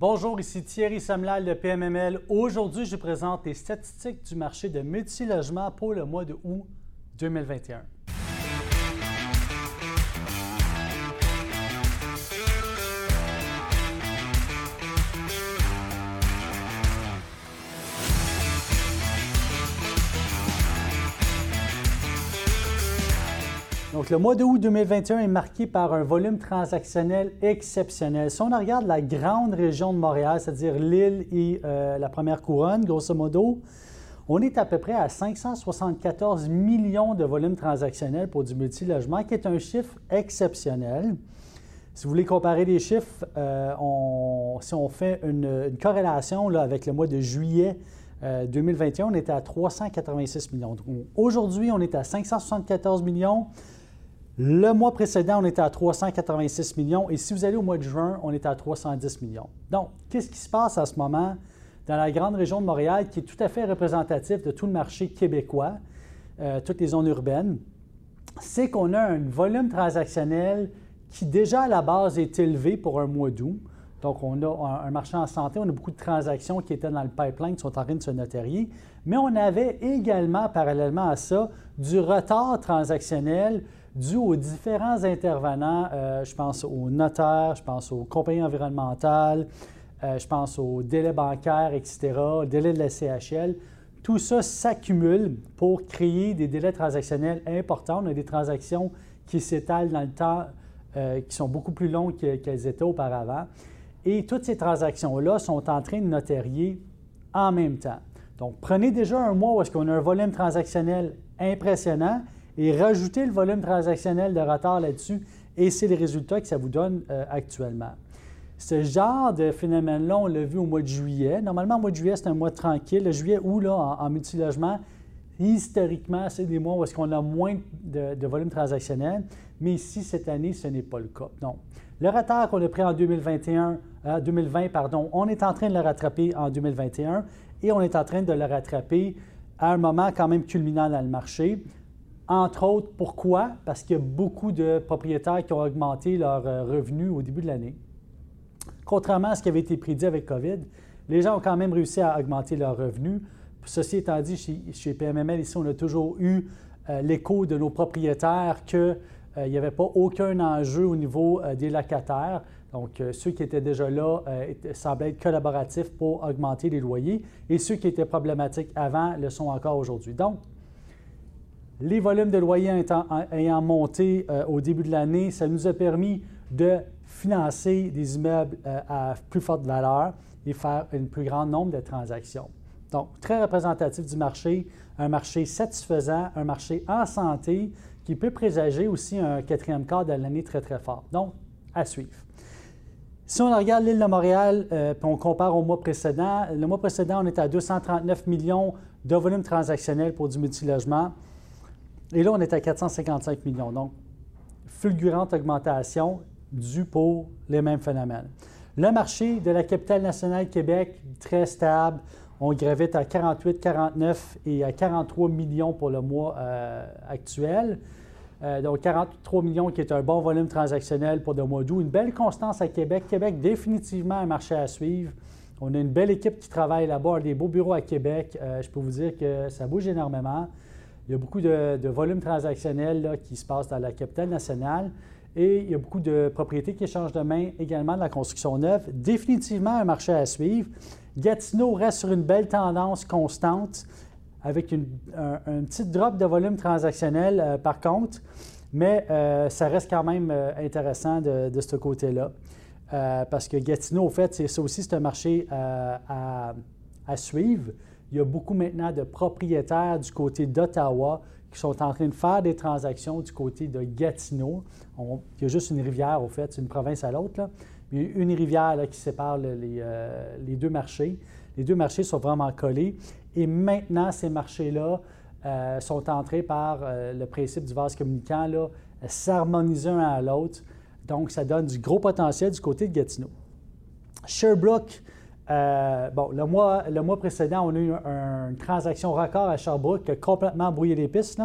Bonjour, ici Thierry Samlal de PMML. Aujourd'hui, je présente les statistiques du marché de multilogement pour le mois de août 2021. Le mois de août 2021 est marqué par un volume transactionnel exceptionnel. Si on regarde la grande région de Montréal, c'est-à-dire l'île et euh, la première couronne, grosso modo, on est à peu près à 574 millions de volumes transactionnels pour du multilogement, qui est un chiffre exceptionnel. Si vous voulez comparer les chiffres, euh, si on fait une, corrélation avec le mois de juillet 2021, euh, on était à 386 millions. Aujourd'hui, on est à 574 millions. Le mois précédent, on était à 386 millions et si vous allez au mois de juin, on était à 310 millions. Donc, qu'est-ce qui se passe à ce moment dans la grande région de Montréal qui est tout à fait représentatif de tout le marché québécois, euh, toutes les zones urbaines? C'est qu'on a un volume transactionnel qui déjà à la base est élevé pour un mois d'août. Donc, on a un marché en santé, on a beaucoup de transactions qui étaient dans le pipeline, qui sont en train de se notarier, mais on avait également, parallèlement à ça, du retard transactionnel dû aux différents intervenants. Euh, je pense aux notaires, je pense aux compagnies environnementales, euh, je pense aux délais bancaires, etc., délais de la CHL. Tout ça s'accumule pour créer des délais transactionnels importants. On a des transactions qui s'étalent dans le temps, euh, qui sont beaucoup plus longues qu'elles étaient auparavant. Et toutes ces transactions-là sont en train de notarier en même temps. Donc, prenez déjà un mois où est-ce qu'on a un volume transactionnel impressionnant et rajoutez le volume transactionnel de retard là-dessus et c'est les résultats que ça vous donne euh, actuellement. Ce genre de phénomène-là, on l'a vu au mois de juillet. Normalement, au mois de juillet, c'est un mois tranquille. Le juillet, où là, en, multilogement, historiquement, c'est des mois où est-ce qu'on a moins de, volume transactionnel. Mais ici, cette année, ce n'est pas le cas. Donc, le retard qu'on a pris en 2021, 2020, euh, pardon, on est en train de le rattraper en 2021 et on est en train de le rattraper à un moment quand même culminant dans le marché. Entre autres, pourquoi? Parce qu'il y a beaucoup de propriétaires qui ont augmenté leurs euh, revenus au début de l'année. Contrairement à ce qui avait été prédit avec COVID, les gens ont quand même réussi à augmenter leurs revenus. Ceci étant dit, chez, PMML, ici, on a toujours eu euh, l'écho de nos propriétaires qu'il euh, n'y avait pas aucun enjeu au niveau des locataires. Donc, ceux qui étaient déjà là semblaient être collaboratifs pour augmenter les loyers et ceux qui étaient problématiques avant le sont encore aujourd'hui. Donc, les volumes de loyers ayant, monté euh, au début de l'année, ça nous a permis de financer des immeubles euh, à plus forte valeur et faire un plus grand nombre de transactions. Donc, très représentatif du marché, un marché satisfaisant, un marché en santé qui peut présager aussi un quatrième quart de l'année très, très fort. Donc, à suivre. Si on regarde l'île de Montréal, euh, puis on compare au mois précédent, le mois précédent, on était à 239 millions de volume transactionnel pour du multilogement. Et là, on est à 455 millions. Donc, fulgurante augmentation due pour les mêmes phénomènes. Le marché de la capitale nationale Québec, très stable. On gravite à 48, 49 et à 43 millions pour le mois euh, actuel. Euh, donc, 43 millions qui est un bon volume transactionnel pour le mois d'août. Une belle constance à Québec. Québec, définitivement un marché à suivre. On a une belle équipe qui travaille là-bas, des beaux bureaux à Québec. Euh, je peux vous dire que ça bouge énormément. Il y a beaucoup de, volumes transactionnels qui se passent dans la capitale nationale et il y a beaucoup de propriétés qui changent de main également de la construction neuve. Définitivement un marché à suivre. Gatineau reste sur une belle tendance constante avec une, un, petit drop de volume transactionnel euh, par contre, mais euh, ça reste quand même euh, intéressant de, ce côté-là. parce que Gatineau, au fait, c'est ça aussi, c'est un marché à suivre. Il y a beaucoup maintenant de propriétaires du côté d'Ottawa qui sont en train de faire des transactions du côté de Gatineau. il y a juste une rivière, au fait, c'est une province à l'autre. Il y a une rivière qui sépare euh, les, deux marchés. Les deux marchés sont vraiment collés. Et maintenant, ces marchés-là euh, sont entrés par euh, le principe du vase communicant, s'harmoniser un à l'autre. Donc, ça donne du gros potentiel du côté de Gatineau. Sherbrooke, euh, bon, le mois, le mois précédent, on a eu une transaction record à Sherbrooke qui a complètement brouillé les pistes.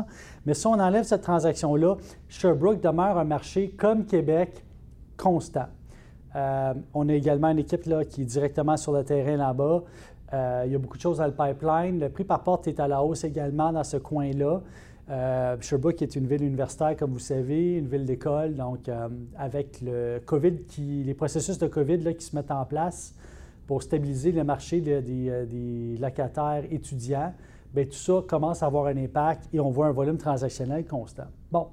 Mais si on enlève cette transaction-là, Sherbrooke demeure un marché comme Québec constant. on a également une équipe là, qui est directement sur le terrain là-bas. il y a beaucoup de choses dans le pipeline. Le prix par porte est à la hausse également dans ce coin-là. Euh, Sherbrooke est une ville universitaire, comme vous savez, une ville d'école. Donc, euh, avec le COVID, les processus de COVID là, qui se mettent en place pour stabiliser le marché euh, des, locataires étudiants, bien, tout ça commence à avoir un impact et on voit un volume transactionnel constant. Bon,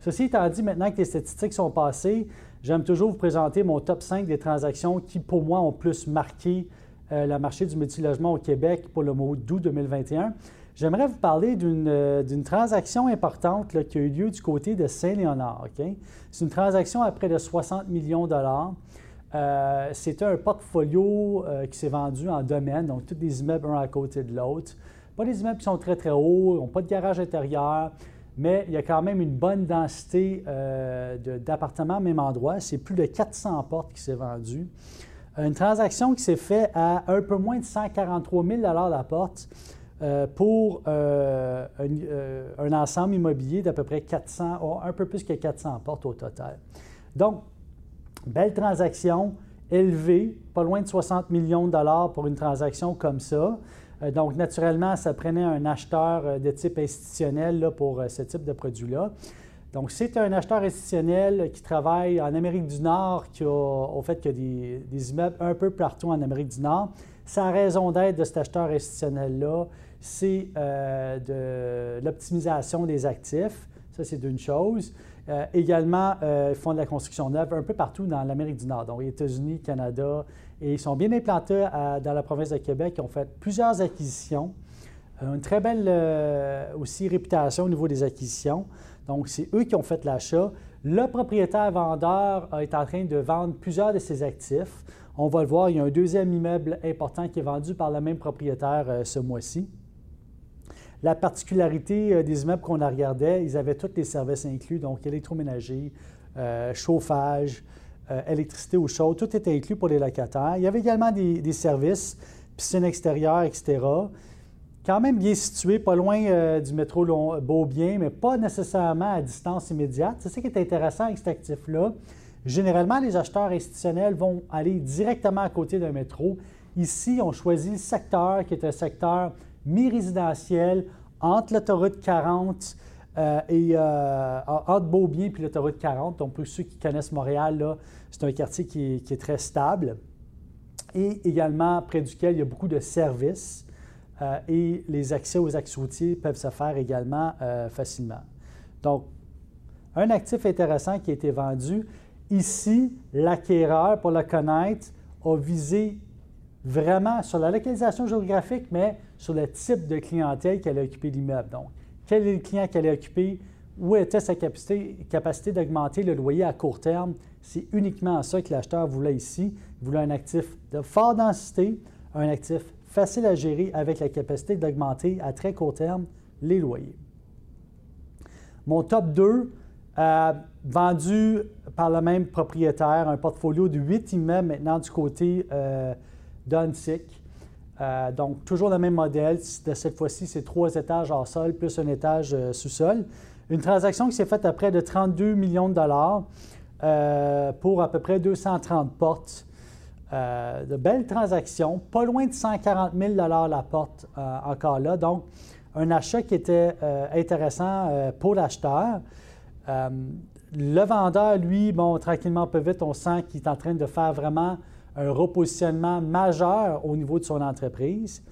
ceci étant dit, maintenant que les statistiques sont passées, j'aime toujours vous présenter mon top 5 des transactions qui, pour moi, ont plus marqué le marché du multilogement au Québec pour le mois d'août 2021. J'aimerais vous parler d'une euh, transaction importante qui a eu lieu du côté de Saint-Léonard. C'est une transaction à près de 60 millions de dollars. Euh, C'était un portfolio euh, qui s'est vendu en domaine, donc tous des immeubles un à côté de l'autre. Pas des immeubles qui sont très, très hauts, n'ont pas de garage intérieur, mais il y a quand même une bonne densité d'appartements au même endroit. C'est plus de 400 portes qui s'est vendues. Une transaction qui s'est faite à un peu moins de 143 000 la porte. Euh, pour euh, euh, un, ensemble immobilier d'à peu près 400, un peu plus que 400 portes au total. Donc, belle transaction, élevée, pas loin de 60 millions de dollars pour une transaction comme ça. donc, naturellement, ça prenait un acheteur de type institutionnel là, pour ce type de produit-là. Donc, c'est un acheteur institutionnel qui travaille en Amérique du Nord, qui a, au fait qu'il y a des, immeubles un peu partout en Amérique du Nord. Sa raison d'être de cet acheteur institutionnel-là, c'est euh, de l'optimisation des actifs. Ça, c'est une chose. Euh, également, euh, ils font de la construction neuve un peu partout dans l'Amérique du Nord, donc États-Unis, Canada, et ils sont bien implantés dans la province de Québec. Ils ont fait plusieurs acquisitions. une très belle aussi réputation au niveau des acquisitions. Donc, c'est eux qui ont fait l'achat. Le propriétaire vendeur est en train de vendre plusieurs de ses actifs. On va le voir, il y a un deuxième immeuble important qui est vendu par le même propriétaire ce mois-ci. La particularité euh, des immeubles qu'on a regardés, ils avaient tous les services inclus, donc électroménager, euh, chauffage, euh, électricité ou chaud, tout était inclus pour les locataires. Il y avait également des, services, piscine extérieure, etc. Quand même bien situé, pas loin du métro Beaubien, mais pas nécessairement à distance immédiate. C'est ça qui est intéressant avec cet actif-là. Généralement, les acheteurs institutionnels vont aller directement à côté d'un métro. Ici, on choisit le secteur qui est un secteur mi-résidentiel entre l'autoroute 40 euh, et euh, entre Beaubien puis l'autoroute 40. Donc, pour ceux qui connaissent Montréal, c'est un quartier qui est, très stable. Et également, près duquel il y a beaucoup de services euh, et les accès aux axes routiers peuvent se faire également facilement. Donc, un actif intéressant qui a été vendu. Ici, l'acquéreur, pour le connaître, a visé vraiment sur la localisation géographique, mais sur le type de clientèle qu'elle a occupé l'immeuble. Donc, quel est le client qu'elle a occupé, où était sa capacité, d'augmenter le loyer à court terme? C'est uniquement ça que l'acheteur voulait ici. Il voulait un actif de forte densité, un actif facile à gérer avec la capacité d'augmenter à très court terme les loyers. Mon top 2, euh, vendu par le même propriétaire, un portfolio de 8 immeubles maintenant du côté euh. Euh, donc, toujours le même modèle. De cette fois-ci, c'est trois étages en sol plus un étage euh, sous-sol. Une transaction qui s'est faite à près de 32 millions de dollars euh, pour à peu près 230 portes. de belles transactions, pas loin de 140 000 dollars la porte encore là. Donc, un achat qui était intéressant pour l'acheteur. le vendeur, lui, bon, tranquillement, peu vite, on sent qu'il est en train de faire vraiment un repositionnement majeur au niveau de son entreprise.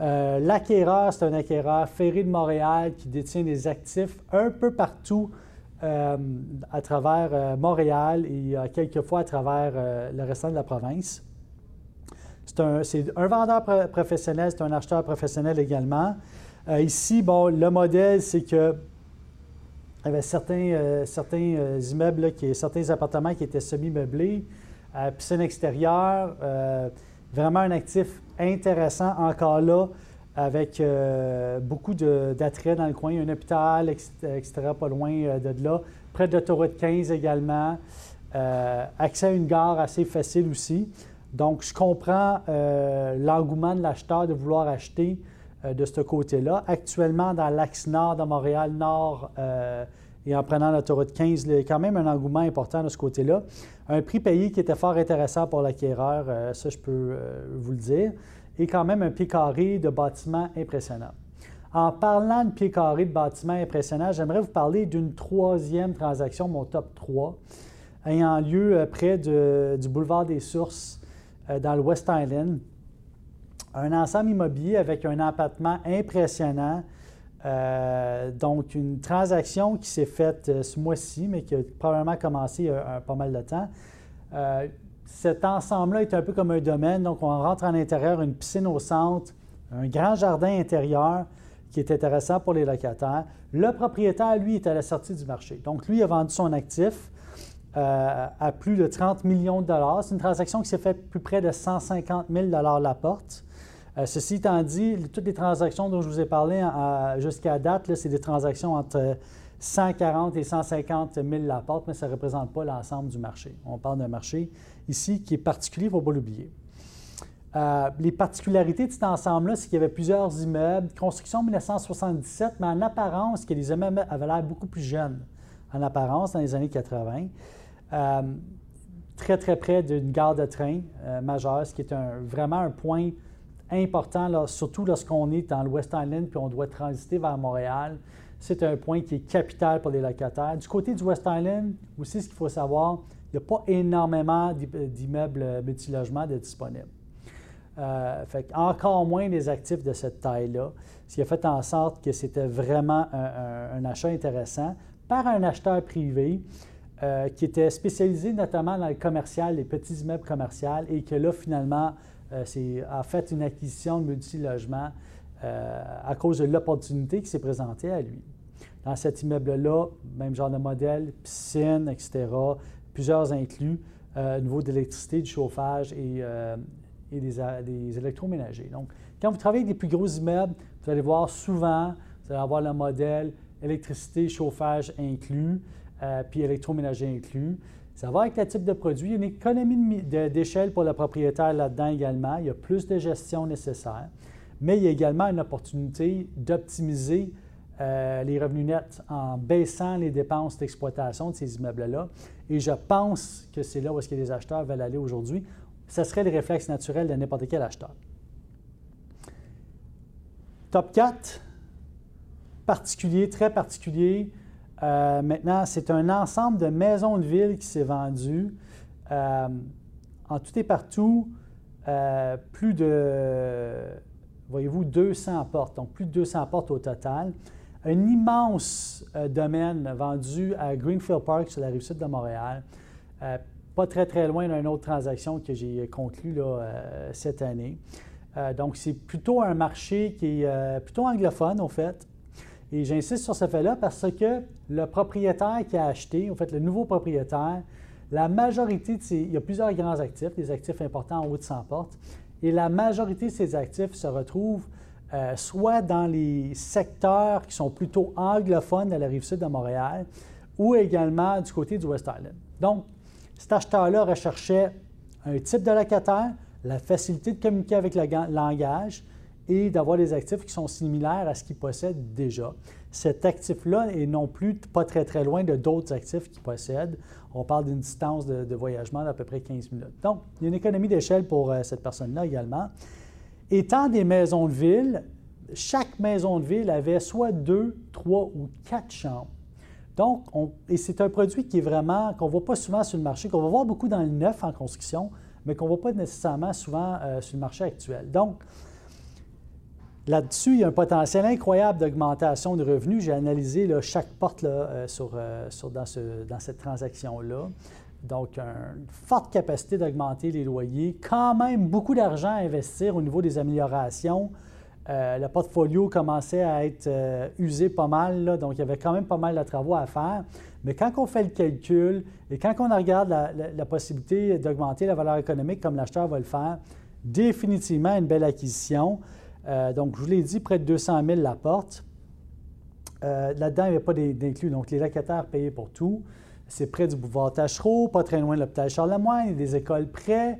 Euh, l'acquéreur, c'est un acquéreur ferré de Montréal qui détient des actifs un peu partout euh, à travers euh, Montréal et quelquefois à travers le restant de la province. C'est un, vendeur professionnel, c'est un acheteur professionnel également. ici, bon, le modèle, c'est que il y avait certains, immeubles, certains appartements qui étaient semi-meublés. Euh, piscine extérieure, euh, vraiment un actif intéressant encore là, avec euh, beaucoup d'attrait dans le coin. Un hôpital, etc., pas loin de là. Près de l'autoroute 15 également. accès à une gare assez facile aussi. Donc, je comprends l'engouement de l'acheteur de vouloir acheter de ce côté-là. Actuellement, dans l'axe nord de Montréal, nord et en prenant l'autoroute 15, il y a quand même un engouement important de ce côté-là. Un prix payé qui était fort intéressant pour l'acquéreur, ça je peux vous le dire, et quand même un pied carré de bâtiment impressionnant. En parlant de pied carré de bâtiment impressionnant, j'aimerais vous parler d'une troisième transaction, mon top 3, ayant lieu près du boulevard des Sources dans le West Island un ensemble immobilier avec un empattement impressionnant. Euh, donc, une transaction qui s'est faite euh, ce mois-ci, mais qui a probablement commencé il y a, pas mal de temps. Euh, cet ensemble-là est un peu comme un domaine. Donc, on rentre en intérieur, une piscine au centre, un grand jardin intérieur qui est intéressant pour les locataires. Le propriétaire, lui, est à la sortie du marché. Donc, lui a vendu son actif à plus de 30 millions de dollars. C'est une transaction qui s'est faite plus près de 150 000 la porte. Euh, ceci étant dit, toutes les transactions dont je vous ai parlé jusqu'à date, c'est des transactions entre 140 et 150 000 la porte, mais ça ne représente pas l'ensemble du marché. On parle d'un marché ici qui est particulier, il ne faut pas l'oublier. Euh, les particularités de cet ensemble-là, c'est qu'il y avait plusieurs immeubles, construction 1977, mais en apparence, que les immeubles avaient l'air beaucoup plus jeunes, en apparence, dans les années 80. Euh, très, très près d'une gare de train majeure, ce qui est vraiment un point important, surtout lorsqu'on est dans l'Ouest Island puis on doit transiter vers Montréal. C'est un point qui est capital pour les locataires. Du côté du West Island, aussi, ce qu'il faut savoir, il n'y a pas énormément d'immeubles multilogements de disponibles. Euh, encore moins des actifs de cette taille-là, ce qui a fait en sorte que c'était vraiment un, achat intéressant par un acheteur privé euh, qui était spécialisé notamment dans le commercial, les petits immeubles commerciaux, et que là, finalement, euh, c'est en fait une acquisition de multilogement euh, à cause de l'opportunité qui s'est présentée à lui. Dans cet immeuble-là, même genre de modèle, piscine, etc., plusieurs inclus, euh, niveau d'électricité, du chauffage et, des, électroménagers. Donc, quand vous travaillez avec des plus gros immeubles, vous allez voir souvent, vous allez avoir le modèle électricité, chauffage inclus, puis électroménager inclus. Ça va avec le type de produit. Il y a une économie d'échelle pour le propriétaire là-dedans également. Il y a plus de gestion nécessaire. Mais il y a également une opportunité d'optimiser euh, les revenus nets en baissant les dépenses d'exploitation de ces immeubles-là. Et je pense que c'est là où est-ce que les acheteurs veulent aller aujourd'hui. Ce serait le réflexe naturel de n'importe quel acheteur. Top 4, particulier, très particulier. Euh, maintenant, c'est un ensemble de maisons de ville qui s'est vendu. Euh, en tout et partout, euh, plus de, voyez-vous, 200 portes, donc plus de 200 portes au total. Un immense domaine vendu à Greenfield Park sur la rive sud de Montréal, pas très très loin d'une autre transaction que j'ai conclue cette année. donc, c'est plutôt un marché qui est plutôt anglophone, au fait. Et j'insiste sur ce fait-là parce que le propriétaire qui a acheté, en fait, le nouveau propriétaire, la majorité de ces, il y a plusieurs grands actifs, des actifs importants en haut de 100 portes, et la majorité de ces actifs se retrouvent euh, soit dans les secteurs qui sont plutôt anglophones de la rive sud de Montréal, ou également du côté du West Island. Donc, cet acheteur-là recherchait un type de locataire, la facilité de communiquer avec le langage, et d'avoir des actifs qui sont similaires à ce qu'ils possèdent déjà. Cet actif-là est non plus pas très très loin de d'autres actifs qu'ils possèdent. On parle d'une distance de, voyagement d'à peu près 15 minutes. Donc, il y a une économie d'échelle pour euh, cette personne-là également. Étant des maisons de ville, chaque maison de ville avait soit deux, trois ou quatre chambres. Donc, et c'est un produit qui est vraiment, qu'on ne voit pas souvent sur le marché, qu'on va voir beaucoup dans le neuf en construction, mais qu'on ne voit pas nécessairement souvent euh, sur le marché actuel. Donc, Là-dessus, il y a un potentiel incroyable d'augmentation de revenus. J'ai analysé chaque porte euh, euh, dans, cette transaction-là. Donc, une forte capacité d'augmenter les loyers, quand même beaucoup d'argent à investir au niveau des améliorations. Euh, le portfolio commençait à être usé pas mal, donc il y avait quand même pas mal de travaux à faire. Mais quand on fait le calcul et quand on regarde la possibilité d'augmenter la valeur économique comme l'acheteur va le faire, définitivement une belle acquisition. Euh, donc, je vous l'ai dit, près de 200 000 la porte. Euh, là-dedans, il n'y avait pas d'inclus. Donc, les locataires payaient pour tout. C'est près du boulevard Tachereau, pas très loin de l'hôpital Charlemagne. Il y a des écoles près.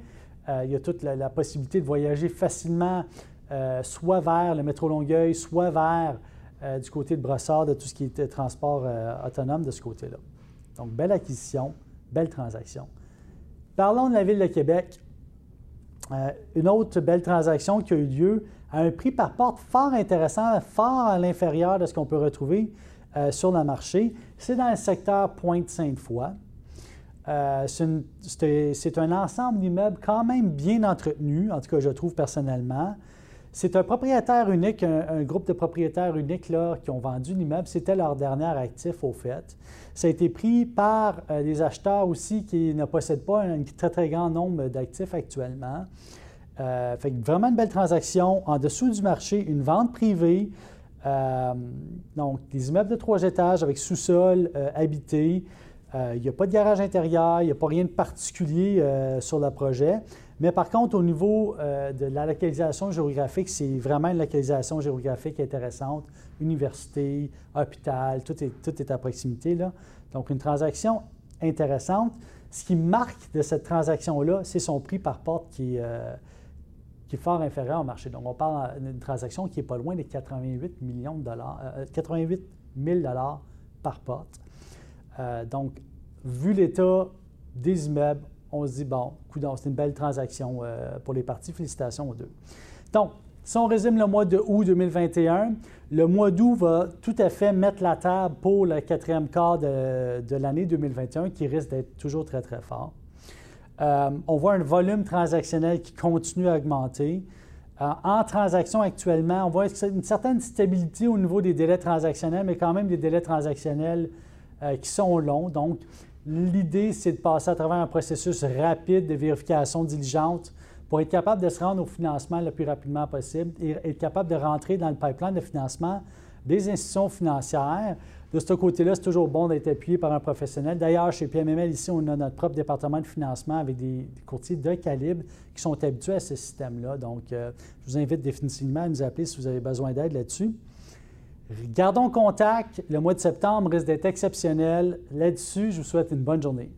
Euh, il y a toute la, possibilité de voyager facilement, soit vers le métro Longueuil, soit vers du côté de Brossard, de tout ce qui était transport autonome de ce côté-là. Donc, belle acquisition, belle transaction. Parlons de la Ville de Québec. Une autre belle transaction qui a eu lieu à un prix par porte fort intéressant, fort à l'inférieur de ce qu'on peut retrouver euh, sur le marché. C'est dans le secteur Pointe-Sainte-Foy. Euh, c'est un ensemble d'immeubles quand même bien entretenu, en tout cas je trouve personnellement. C'est un propriétaire unique, un, groupe de propriétaires uniques là, qui ont vendu l'immeuble. C'était leur dernier actif au fait. Ça a été pris par euh, des acheteurs aussi qui ne possèdent pas un très, très grand nombre d'actifs actuellement. Euh, fait vraiment une belle transaction. En dessous du marché, une vente privée. Euh, donc, des immeubles de trois étages avec sous-sol habité. il n'y a pas de garage intérieur, il n'y a pas rien de particulier sur le projet. Mais par contre, au niveau euh, de la localisation géographique, c'est vraiment une localisation géographique intéressante. Université, hôpital, tout est, tout est à proximité. Là. Donc, une transaction intéressante. Ce qui marque de cette transaction-là, c'est son prix par porte qui, euh, qui, est fort inférieur au marché. Donc, on parle d'une transaction qui n'est pas loin des 88 millions de dollars, 88 euh, 000 dollars par porte. donc, vu l'état des immeubles, on se dit, bon, c'est une belle transaction euh, pour les parties. Félicitations aux deux. Donc, si on résume le mois de août 2021, le mois d'août va tout à fait mettre la table pour le quatrième quart de, l'année 2021 qui risque d'être toujours très, très fort. Euh, on voit un volume transactionnel qui continue à augmenter. Euh, en transaction actuellement, on voit une certaine stabilité au niveau des délais transactionnels, mais quand même des délais transactionnels qui sont longs. Donc, L'idée, c'est de passer à travers un processus rapide de vérification diligente pour être capable de se rendre au financement le plus rapidement possible et être capable de rentrer dans le pipeline de financement des institutions financières. De ce côté-là, c'est toujours bon d'être appuyé par un professionnel. D'ailleurs, chez PMML, ici, on a notre propre département de financement avec des, courtiers de calibre qui sont habitués à ce système-là. Donc, euh, je vous invite définitivement à nous appeler si vous avez besoin d'aide là-dessus. Gardons contact. Le mois de septembre risque d'être exceptionnel. Là-dessus, je vous souhaite une bonne journée.